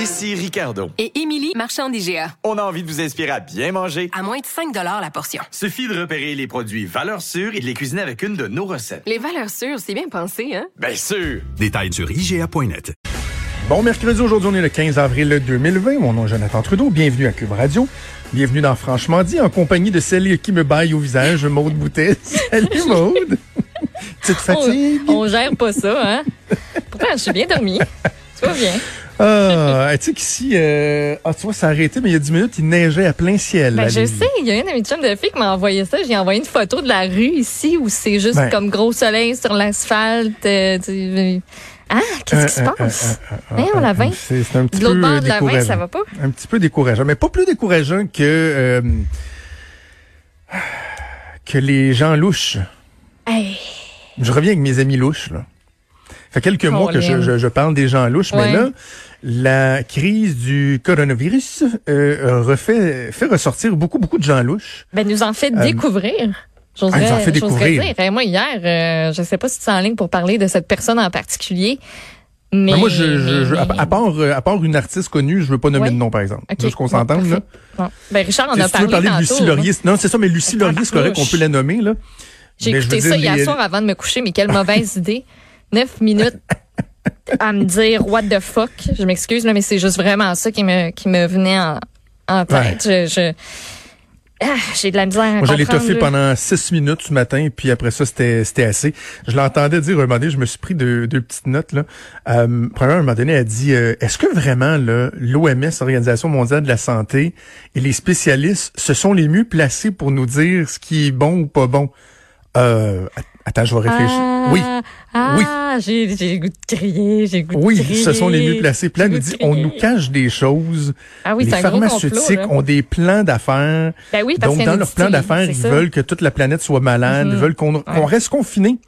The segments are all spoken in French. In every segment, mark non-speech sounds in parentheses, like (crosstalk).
Ici Ricardo. Et Émilie, marchand d'IGA. On a envie de vous inspirer à bien manger. À moins de 5 la portion. Suffit de repérer les produits valeurs sûres et de les cuisiner avec une de nos recettes. Les valeurs sûres, c'est bien pensé, hein? Bien sûr! Détails sur IGA.net. Bon mercredi, aujourd'hui on est le 15 avril 2020. Mon nom est Jonathan Trudeau. Bienvenue à Cube Radio. Bienvenue dans Franchement dit, en compagnie de celle qui me baille au visage, Maude Boutet. (laughs) Salut Maude! Petite fatigue? On, on gère pas ça, hein? Pourtant, je suis bien dormi. Tu vas bien. Ah, tu sais qu'ici, euh, ah, tu vois, ça a arrêté, mais il y a 10 minutes, il neigeait à plein ciel. Ben, je sais, il y a une de mes chums de filles qui m'a envoyé ça. J'ai envoyé une photo de la rue ici où c'est juste Ben. comme gros soleil sur l'asphalte. euh, tu- Ah, qu'est-ce qui se Euh, euh, passe? euh, euh, euh, la vin. C'est un petit De l'autre peu bord de la vin, ça va pas? Un petit peu décourageant, mais pas plus décourageant que euh, que les gens louches. Hey, Je reviens avec mes amis louches. Là. fait quelques mois que je, je, je parle des gens louches, mais là, la crise du coronavirus euh, refait fait ressortir beaucoup beaucoup de gens louches. ben, nous en fait Euh, découvrir. J'oserais, ah, nous en fait découvrir. dire. Eh, moi, hier, euh, je sais pas si tu es en ligne pour parler de cette personne en particulier. Mais, Mais moi, je, je, je- à, part euh, à part une artiste connue, je veux pas nommer Ouais. de nom, par exemple. Ok. Juste qu'on s'entende là. Bon. Ben, Richard en a si tu veux parlé parler de Lucie hein. Laurier, non, c'est ça, mais Lucie Laurier, c'est correct qu'on peut la nommer là. J'ai écouté ça dire, hier les- soir avant de me coucher, mais quelle mauvaise idée. Neuf minutes (laughs) à me dire what the fuck. Je m'excuse, là, mais c'est juste vraiment ça qui me, qui me venait en, en tête. Je, je- Ah, j'ai de la misère à Moi, je l'ai toffé là. pendant six minutes ce matin, puis après ça, c'était c'était assez. Je l'entendais dire un moment donné, je me suis pris deux, deux petites notes. Là. Euh, premièrement, un moment donné, elle a dit euh, Est-ce que vraiment l'OMS, Organisation mondiale de la santé, et les spécialistes, ce sont les mieux placés pour nous dire ce qui est bon ou pas bon? Euh, attends, je vais réfléchir. Ah, oui. Ah, j'ai j'ai le goût de crier, j'ai goût de Oui, crier. ce sont les mieux placés. J'ai nous dit, de on nous cache des choses. Ah oui, les c'est un gros complot, pharmaceutiques ont des plans d'affaires. Ben oui, parce Donc, dans leur plan d'affaires, ils ça. veulent que toute la planète soit malade, Mhm. ils veulent qu'on qu'on reste confiné.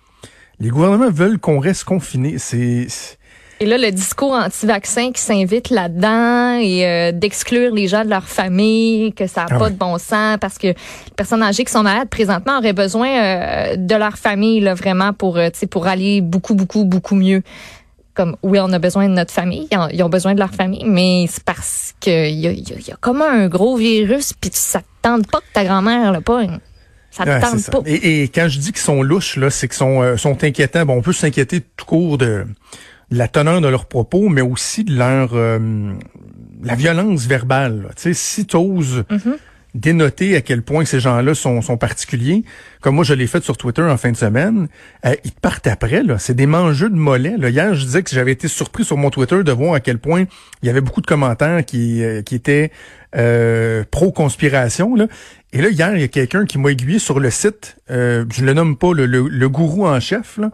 Les gouvernements veulent qu'on reste confiné. C'est c'est- Et là, le discours anti-vaccin qui s'invite là-dedans et euh, d'exclure les gens de leur famille, que ça n'a Ah pas ouais. de bon sens parce que les personnes âgées qui sont malades présentement auraient besoin euh, de leur famille là, vraiment pour, euh, tu sais, pour aller beaucoup, beaucoup, beaucoup mieux. Comme, oui, on a besoin de notre famille, ils ont, besoin de leur famille, mais c'est parce qu'il y a, y, a, y a comme un gros virus, puis ça te tente pas que ta grand-mère le pogne. Ça ouais, tente ça. pas. Et, et quand je dis qu'ils sont louches, là, c'est qu'ils sont, euh, sont inquiétants. Bon, on peut s'inquiéter tout court de la teneur de leurs propos, mais aussi de leur euh, la violence verbale. Tu sais, si tu oses Mhm. dénoter à quel point ces gens-là sont, sont particuliers, comme moi je l'ai fait sur Twitter en fin de semaine, euh, ils te partent après. là. C'est des mangeux de mollets. Là. Hier, je disais que j'avais été surpris sur mon Twitter de voir à quel point il y avait beaucoup de commentaires qui, euh, qui étaient euh, pro-conspiration. Là. Et là, hier, il y a quelqu'un qui m'a aiguillé sur le site, euh, je le nomme pas, le, le, le gourou en chef. Là.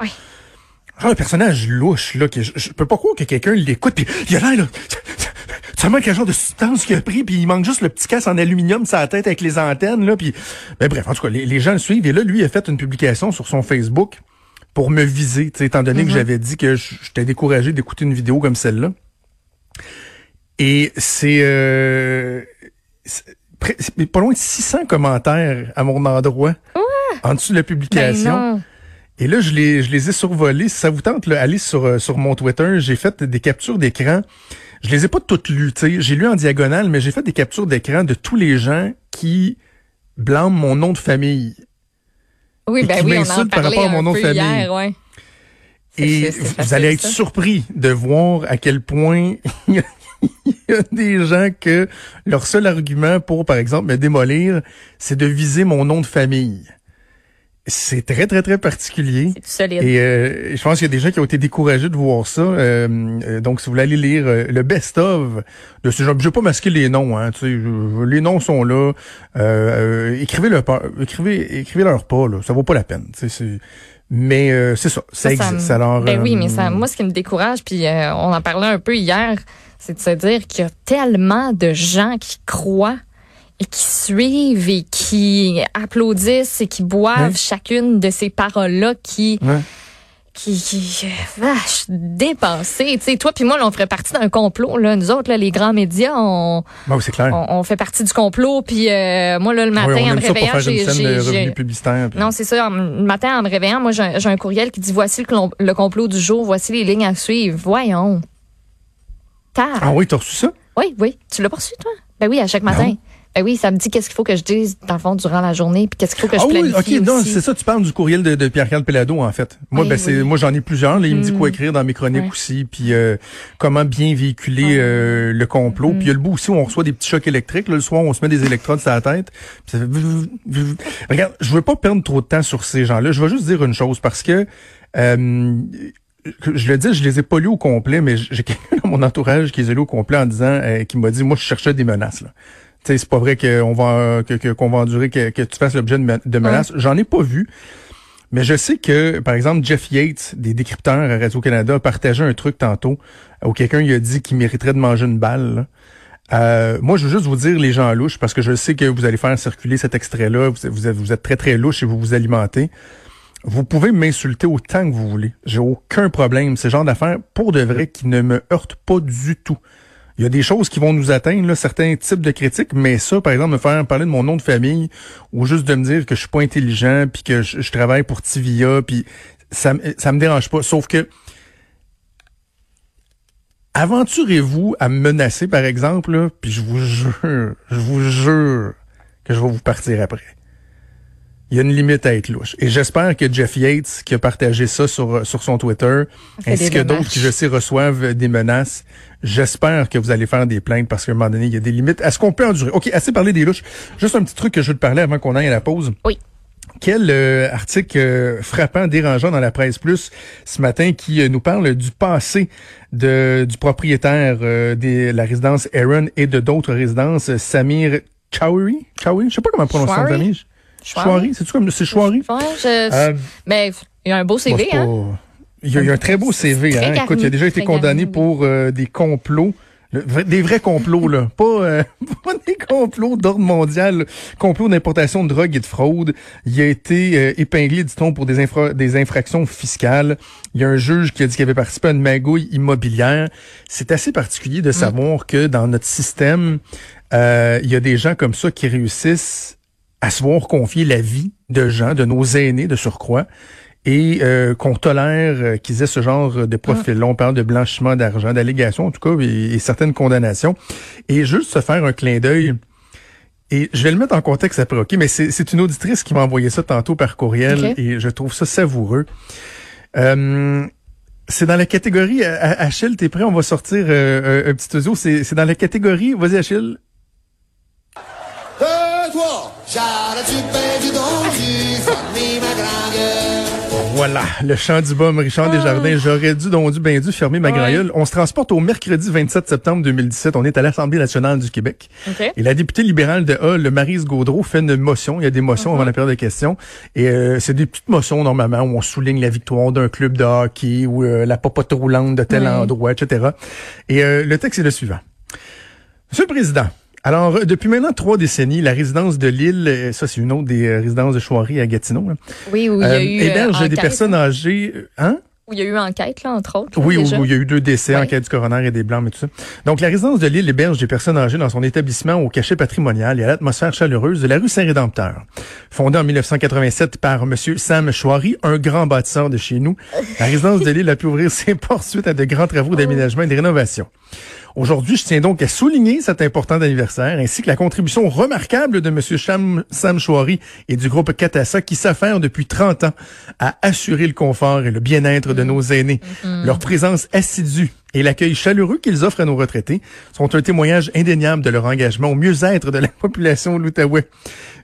Un personnage louche, là, que je, je peux pas croire que quelqu'un l'écoute, puis il a l'air, là, ça manque quel genre de substance qu'il a pris, puis il manque juste le petit casse en aluminium sur la tête avec les antennes, là, puis... Ben bref, en tout cas, les, les gens le suivent, et là, lui, il a fait une publication sur son Facebook pour me viser, tu sais, étant donné que j'avais dit que je- j'étais découragé d'écouter une vidéo comme celle-là. Et c'est... Euh, pas loin de 600 commentaires à mon endroit, en dessous de la Ben publication. non. Et là, je les, je les ai survolés. Si ça vous tente, là, allez sur, euh, sur mon Twitter. J'ai fait des captures d'écran. Je les ai pas toutes lues. J'ai lu en diagonale, mais j'ai fait des captures d'écran de tous les gens qui blâment mon nom de famille. Oui, Et ben qui oui, on en par rapport à mon nom de famille. hier, ouais. C'est- Et vous facile, allez être ça. surpris de voir à quel point (laughs) il y a des gens que leur seul argument pour, par exemple, me démolir, c'est de viser mon nom de famille. C'est très, très, très particulier. C'est solide. Et euh, je pense qu'il y a des gens qui ont été découragés de voir ça. Euh, euh, donc, si vous voulez aller lire euh, le best-of de ce genre, je vais pas masquer les noms. Hein, je- les noms sont là. Euh, euh, écrivez leur pas, écrivez, écrivez leur pas. Là, ça vaut pas la peine. Mais euh, c'est ça, ça, Ça, ça existe. me- Alors, ben oui, mais ça, moi, ce qui me décourage, puis euh, on en parlait un peu hier, c'est de se dire qu'il y a tellement de gens qui croient qui suivent et qui applaudissent et qui boivent chacune de ces paroles-là qui, qui, qui euh, vache, dépassé. Tu sais, toi puis moi, là, on ferait partie d'un complot. Là. Nous autres, là, les grands médias, on, Ben oui, c'est clair. on, on fait partie du complot. Puis euh, moi, là, le matin, Oui, on en me réveillant, j'ai... puis- non, c'est ça. Le matin, en me réveillant, moi, j'ai un, courriel qui dit voici le, complot du jour, voici les lignes à suivre. Voyons. Car. Ah oui, t'as reçu ça? Oui, oui. Tu l'as pas reçu, toi? Ben oui, à chaque matin. Non. Ben oui, ça me dit qu'est-ce qu'il faut que je dise, dans le fond, durant la journée, puis qu'est-ce qu'il faut que je ah oui, ok, non, c'est ça, tu parles du courriel de, de Pierre-Carl Pelado, en fait. Moi, Oui, ben, c'est, oui. moi, j'en ai plusieurs, là. Il me dit Mm. quoi écrire dans mes chroniques aussi, puis euh, comment bien véhiculer Ah. euh, le complot. Mm. Puis il y a le bout aussi où on reçoit des petits chocs électriques, là, le soir, on se met des électrodes sur la tête. ça fait. Regarde, je veux pas perdre trop de temps sur ces gens-là. Je vais juste dire une chose, parce que euh, je le dis, je les ai pas lus au complet, mais j'ai quelqu'un dans mon entourage qui les a lus au complet en disant, euh, qui m'a dit, moi, je cherchais des menaces, là. C'est pas vrai qu'on va que que- qu'on va endurer que, que tu fasses l'objet de, me- de menaces. J'en ai pas vu. Mais je sais que, par exemple, Jeff Yates, des décrypteurs à Radio-Canada, partageait un truc tantôt où quelqu'un lui a dit qu'il mériterait de manger une balle. là. Euh, moi, je veux juste vous dire, les gens louches, parce que je sais que vous allez faire circuler cet extrait-là. Vous, vous êtes, vous êtes très, très louche et vous vous alimentez. Vous pouvez m'insulter autant que vous voulez. J'ai aucun problème. C'est le genre d'affaires, pour de vrai, qui ne me heurte pas du tout. Il y a des choses qui vont nous atteindre, là, certains types de critiques, mais ça, par exemple, me faire parler de mon nom de famille ou juste de me dire que je suis pas intelligent puis que je, travaille pour Tivia puis ça, ça me dérange pas. Sauf que aventurez-vous à me menacer, par exemple, puis je vous jure, je vous jure que je vais vous partir après. Il y a une limite à être louche. Et j'espère que Jeff Yates, qui a partagé ça sur, sur son Twitter, ainsi que d'autres qui, je sais, reçoivent des menaces, j'espère que vous allez faire des plaintes parce qu'à un moment donné, il y a des limites. Est-ce qu'on peut endurer? OK, assez parlé des louches. Juste un petit truc que je veux te parler avant qu'on aille à la pause. Oui. Quel euh, article euh, frappant, dérangeant dans la presse plus ce matin qui euh, nous parle du passé de du propriétaire euh, de la résidence Aaron et de d'autres résidences, Samir Chowri. Chowri, je sais pas comment prononcer son Chouari? Chouari? Chouari, c'est tu comme c'est Chouari. Ouais, je- Euh, mais il y a un beau CV, hein? pas- Il y, a, il y a un très beau CV. Très Hein? garni, Écoute, il a déjà été condamné garni, pour euh, des complots. Le- des vrais complots, là. Pas, euh, (laughs) pas des complots d'ordre mondial. Complots d'importation de drogue et de fraude. Il a été euh, épinglé, dit-on, pour des, infra- des infractions fiscales. Il y a un juge qui a dit qu'il avait participé à une magouille immobilière. C'est assez particulier Mm. de savoir que dans notre système, euh, il y a des gens comme ça qui réussissent à se voir confier la vie de gens, de nos aînés de surcroît, et euh, qu'on tolère euh, qu'ils aient ce genre de profil-là. On parle de blanchiment d'argent, d'allégations en tout cas, et, et certaines condamnations. Et juste se faire un clin d'œil. Et je vais le mettre en contexte après, OK? Mais c'est une auditrice qui m'a envoyé ça tantôt par courriel et je trouve ça savoureux. Euh, c'est dans la catégorie, Achille, t'es prêt? On va sortir un, petit audio. C'est c'est dans la catégorie, vas-y Achille. Deux, trois, Charles, tu payes du don, tu famille ma grand gueule. Voilà, le chant du baume, Richard Desjardins. J'aurais dû, donc dû, bien dû fermer ma Ah. Ouais. grailleule. On se transporte au mercredi 27 septembre 2017. On est à l'Assemblée nationale du Québec. OK. Et la députée libérale de Hull, Marise Gaudreau, fait une motion. Il y a des motions Uh-huh. avant la période de questions. Et euh, c'est des petites motions, normalement, où on souligne la victoire d'un club de hockey ou euh, la popote roulante de tel endroit, etc. Et euh, le texte est le suivant. Monsieur le Président, alors, euh, depuis maintenant trois décennies, la résidence de Lille, euh, ça c'est une autre des euh, résidences de Choiry à Gatineau, là, Oui, où il y a eu. héberge des personnes âgées... Hein? Où il y a eu enquête, là, entre autres. là, Oui, où, déjà. où il y a eu deux décès, enquête du coroner et des blancs, mais tout ça. Donc, la résidence de Lille héberge des personnes âgées dans son établissement au cachet patrimonial et à l'atmosphère chaleureuse de la rue Saint-Rédempteur. Fondée en 1987 par M. Sam Chouari, un grand bâtisseur de chez nous, la résidence de Lille a pu ouvrir ses (laughs) portes suite à de grands travaux d'aménagement et de rénovation. Aujourd'hui, je tiens donc à souligner cet important anniversaire ainsi que la contribution remarquable de M. Cham, Sam Chouari et du groupe Catassa qui s'affairent depuis 30 ans à assurer le confort et le bien-être de nos aînés. Leur présence assidue et l'accueil chaleureux qu'ils offrent à nos retraités sont un témoignage indéniable de leur engagement au mieux-être de la population de l'Outaouais.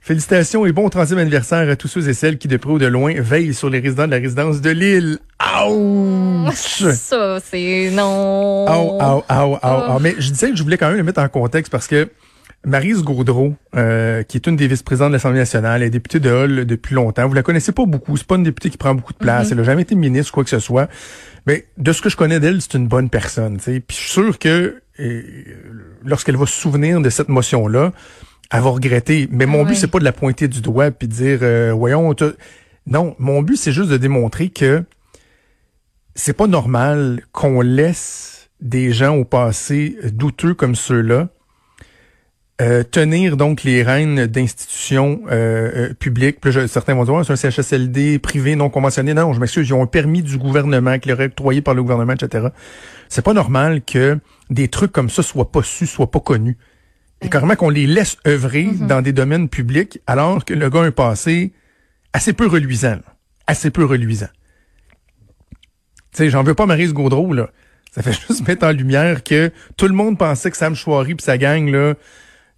Félicitations et bon 30e anniversaire à tous ceux et celles qui, de près ou de loin, veillent sur les résidents de la résidence de Lille. Ouch! (laughs) Ça, c'est non. Au, au, au, au, au. Mais je disais que je voulais quand même le mettre en contexte parce que Marise Gaudreau, euh, qui est une des vice-présidentes de l'Assemblée nationale, elle est députée de Hull depuis longtemps. Vous la connaissez pas beaucoup. C'est pas une députée qui prend beaucoup de place. Elle a jamais été ministre ou quoi que ce soit. Mais de ce que je connais d'elle, c'est une bonne personne. tu sais. Puis je suis sûr que euh, lorsqu'elle va se souvenir de cette motion-là, elle va regretter. Mais mon Ouais. but, c'est pas de la pointer du doigt puis de dire euh, voyons. Non, mon but, c'est juste de démontrer que c'est pas normal qu'on laisse des gens au passé douteux comme ceux-là euh, tenir donc les rênes d'institutions euh, euh, publiques. Puis là, certains vont dire, c'est un CHSLD privé non conventionné. Non, je m'excuse, ils ont un permis du gouvernement qui leur est octroyé par le gouvernement, etc. C'est pas normal que des trucs comme ça soient pas su, soient pas connus. Et carrément qu'on les laisse œuvrer dans des domaines publics alors que le gars a un passé assez peu reluisant. là. Assez peu reluisant. Tu sais, j'en veux pas Maryse Gaudreau, là. Ça fait (laughs) juste mettre en lumière que tout le monde pensait que Sam Chouari puis sa gang, là,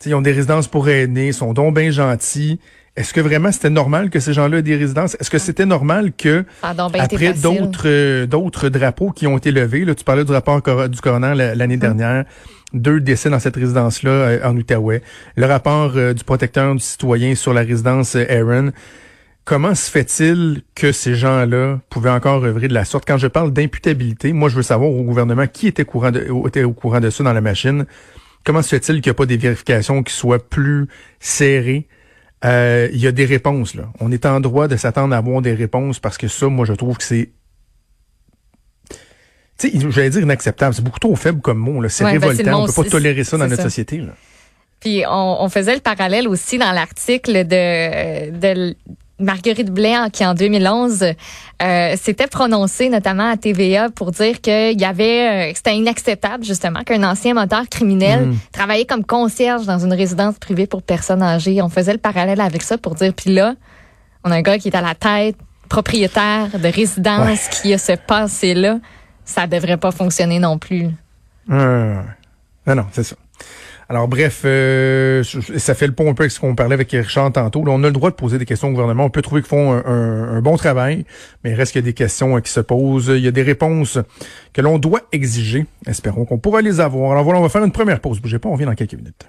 ils ont des résidences pour aînés, sont donc bien gentils. Est-ce que vraiment c'était normal que ces gens-là aient des résidences? Est-ce que c'était normal que Ça a donc bien été après d'autres euh, d'autres drapeaux qui ont été levés, là, tu parlais du rapport du coroner la- Hum. l'année dernière, deux décès dans cette résidence-là euh, en Outaouais, le rapport euh, du protecteur du citoyen sur la résidence Aaron. Comment se fait-il que ces gens-là pouvaient encore œuvrer de la sorte? Quand je parle d'imputabilité, moi, je veux savoir au gouvernement qui était, courant de, était au courant de ça dans la machine. Comment se fait-il qu'il n'y a pas des vérifications qui soient plus serrées? Euh, Il y a des réponses, là. On est en droit de s'attendre à avoir des réponses parce que ça, moi, je trouve que c'est tu sais, j'allais dire inacceptable. C'est beaucoup trop faible comme mot. C'est Ouais, ben, révoltant. mot, On peut pas tolérer ça dans notre ça. société. Là. Puis on, on faisait le parallèle aussi dans l'article de, Marguerite Blais qui en 2011 euh, s'était prononcée notamment à TVA pour dire qu'il y avait euh, que c'était inacceptable justement qu'un ancien moteur criminel Mm. travaillait comme concierge dans une résidence privée pour personnes âgées. On faisait le parallèle avec ça pour dire puis là on a un gars qui est à la tête propriétaire de résidence qui a ce passé là, ça devrait pas fonctionner non plus. Euh, non, non, c'est ça. Alors bref, euh, ça fait le pont un peu avec ce qu'on parlait avec Richard tantôt. Là, on a le droit de poser des questions au gouvernement. On peut trouver qu'ils font un, bon travail, mais il reste qu'il y a des questions euh, qui se posent. Il y a des réponses que l'on doit exiger. Espérons qu'on pourra les avoir. Alors voilà, on va faire une première pause. Bougez pas, on vient dans quelques minutes.